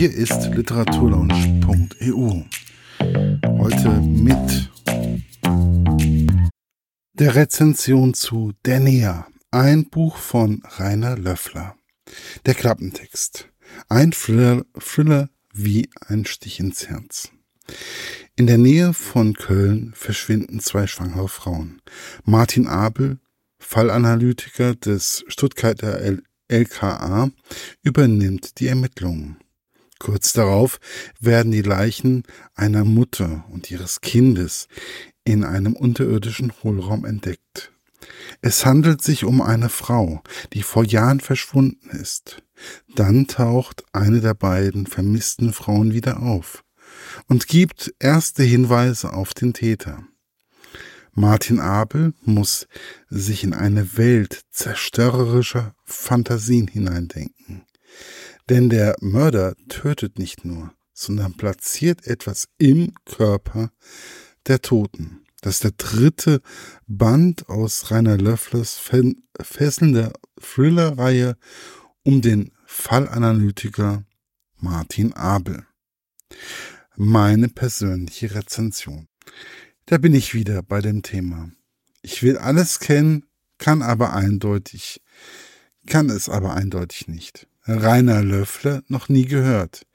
Hier ist literaturlaunch.eu. Heute mit der Rezension zu Der Näher, ein Buch von Rainer Löffler. Der Klappentext. Ein Thriller, Thriller wie ein Stich ins Herz. In der Nähe von Köln verschwinden zwei schwangere Frauen. Martin Abel, Fallanalytiker des Stuttgarter LKA, übernimmt die Ermittlungen. Kurz darauf werden die Leichen einer Mutter und ihres Kindes in einem unterirdischen Hohlraum entdeckt. Es handelt sich um eine Frau, die vor Jahren verschwunden ist. Dann taucht eine der beiden vermissten Frauen wieder auf und gibt erste Hinweise auf den Täter. Martin Abel muss sich in eine Welt zerstörerischer Fantasien hineindenken. Denn der Mörder tötet nicht nur, sondern platziert etwas im Körper der Toten. Das ist der dritte Band aus Rainer Löfflers fesselnder Thriller-Reihe um den Fallanalytiker Martin Abel. Meine persönliche Rezension. Da bin ich wieder bei dem Thema. Ich will alles kennen, kann aber eindeutig, kann es aber eindeutig nicht. Rainer Löffler noch nie gehört.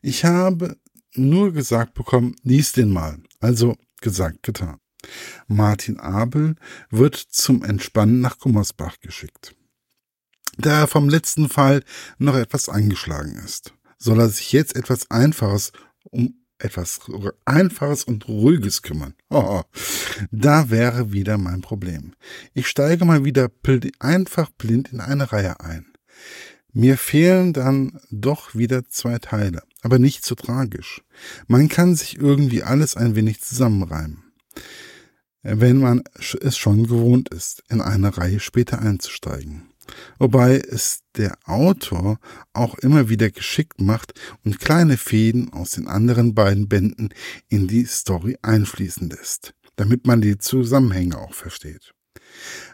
Ich habe nur gesagt bekommen, lies den mal. Also gesagt, getan. Martin Abel wird zum Entspannen nach Gummersbach geschickt. Da er vom letzten Fall noch etwas angeschlagen ist, soll er sich jetzt etwas Einfaches um etwas Einfaches und Ruhiges kümmern. Oh, da wäre wieder mein Problem. Ich steige mal wieder einfach blind in eine Reihe ein. Mir fehlen dann doch wieder zwei Teile, aber nicht so tragisch. Man kann sich irgendwie alles ein wenig zusammenreimen wenn man es schon gewohnt ist, in eine Reihe später einzusteigen. Wobei es der Autor auch immer wieder geschickt macht und kleine Fäden aus den anderen beiden Bänden in die Story einfließen lässt, damit man die Zusammenhänge auch versteht.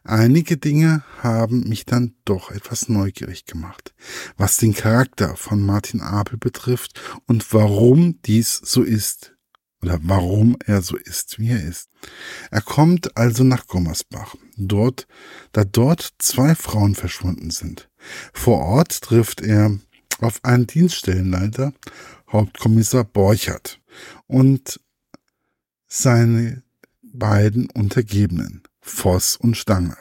Einige Dinge haben mich dann doch etwas neugierig gemacht, was den Charakter von Martin Abel betrifft und warum dies so ist, oder warum er so ist, wie er ist. Er kommt also nach Gummersbach, dort, da dort zwei Frauen verschwunden sind. Vor Ort trifft er auf einen Dienststellenleiter, Hauptkommissar Borchert, und seine beiden Untergebenen, Voss und Stange.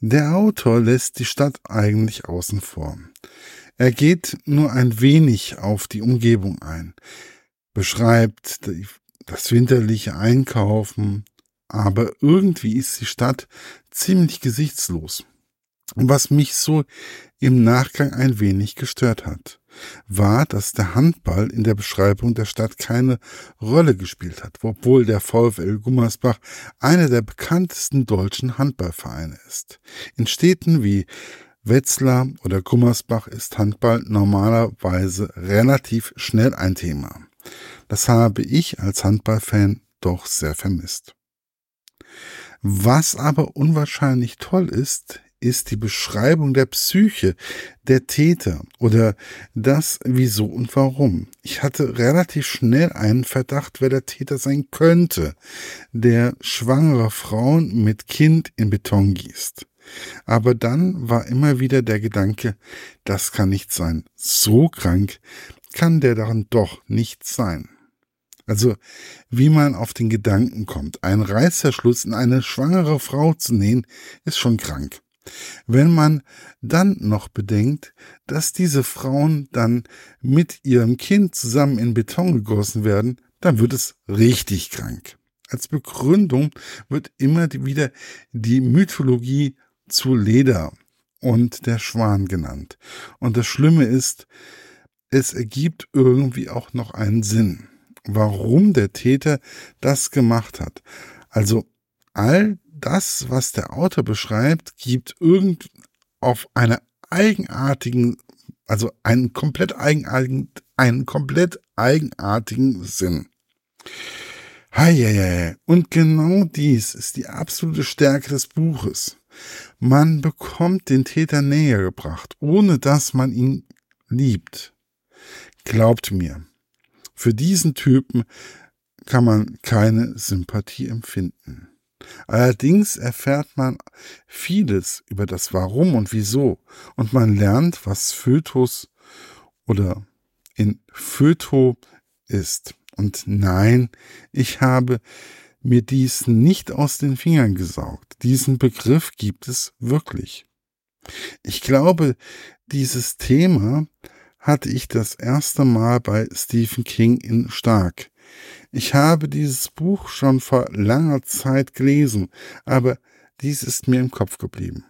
Der Autor lässt die Stadt eigentlich außen vor. Er geht nur ein wenig auf die Umgebung ein beschreibt das winterliche Einkaufen, aber irgendwie ist die Stadt ziemlich gesichtslos. Was mich so im Nachgang ein wenig gestört hat, war, dass der Handball in der Beschreibung der Stadt keine Rolle gespielt hat, obwohl der VfL Gummersbach einer der bekanntesten deutschen Handballvereine ist. In Städten wie Wetzlar oder Gummersbach ist Handball normalerweise relativ schnell ein Thema. Das habe ich als Handballfan doch sehr vermisst. Was aber unwahrscheinlich toll ist, ist die Beschreibung der Psyche der Täter oder das Wieso und Warum. Ich hatte relativ schnell einen Verdacht, wer der Täter sein könnte, der schwangere Frauen mit Kind in Beton gießt. Aber dann war immer wieder der Gedanke, das kann nicht sein. So krank kann der dann doch nicht sein. Also, wie man auf den Gedanken kommt, einen Reißverschluss in eine schwangere Frau zu nähen, ist schon krank. Wenn man dann noch bedenkt, dass diese Frauen dann mit ihrem Kind zusammen in Beton gegossen werden, dann wird es richtig krank. Als Begründung wird immer wieder die Mythologie zu Leder und der Schwan genannt. Und das Schlimme ist, es ergibt irgendwie auch noch einen Sinn warum der Täter das gemacht hat. Also all das, was der Autor beschreibt, gibt irgend auf eine eigenartigen, also einen komplett eigenartigen, einen komplett eigenartigen Sinn. Heieiei. Und genau dies ist die absolute Stärke des Buches. Man bekommt den Täter näher gebracht, ohne dass man ihn liebt. Glaubt mir, für diesen Typen kann man keine Sympathie empfinden. Allerdings erfährt man vieles über das Warum und Wieso und man lernt, was Fötus oder in Föto ist. Und nein, ich habe mir dies nicht aus den Fingern gesaugt. Diesen Begriff gibt es wirklich. Ich glaube, dieses Thema hatte ich das erste Mal bei Stephen King in Stark. Ich habe dieses Buch schon vor langer Zeit gelesen, aber dies ist mir im Kopf geblieben.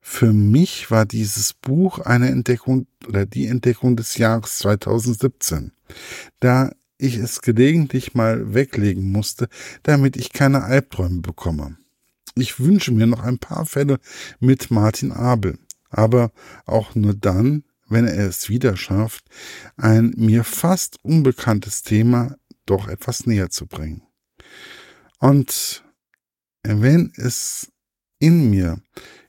Für mich war dieses Buch eine Entdeckung oder die Entdeckung des Jahres 2017, da ich es gelegentlich mal weglegen musste, damit ich keine Albträume bekomme. Ich wünsche mir noch ein paar Fälle mit Martin Abel, aber auch nur dann, wenn er es wieder schafft, ein mir fast unbekanntes Thema doch etwas näher zu bringen. Und wenn es in mir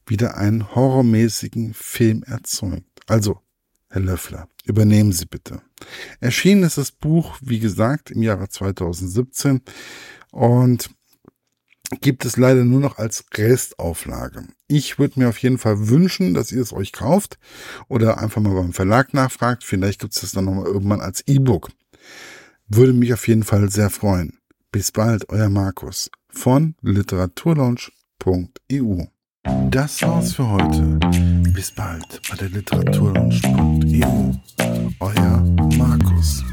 wieder einen horrormäßigen Film erzeugt, also Herr Löffler, übernehmen Sie bitte. Erschienen ist das Buch, wie gesagt, im Jahre 2017 und gibt es leider nur noch als Restauflage. Ich würde mir auf jeden Fall wünschen, dass ihr es euch kauft oder einfach mal beim Verlag nachfragt. Vielleicht gibt es das dann nochmal irgendwann als E-Book. Würde mich auf jeden Fall sehr freuen. Bis bald, euer Markus von literaturlaunch.eu. Das war's für heute. Bis bald bei der literaturlaunch.eu. Euer Markus.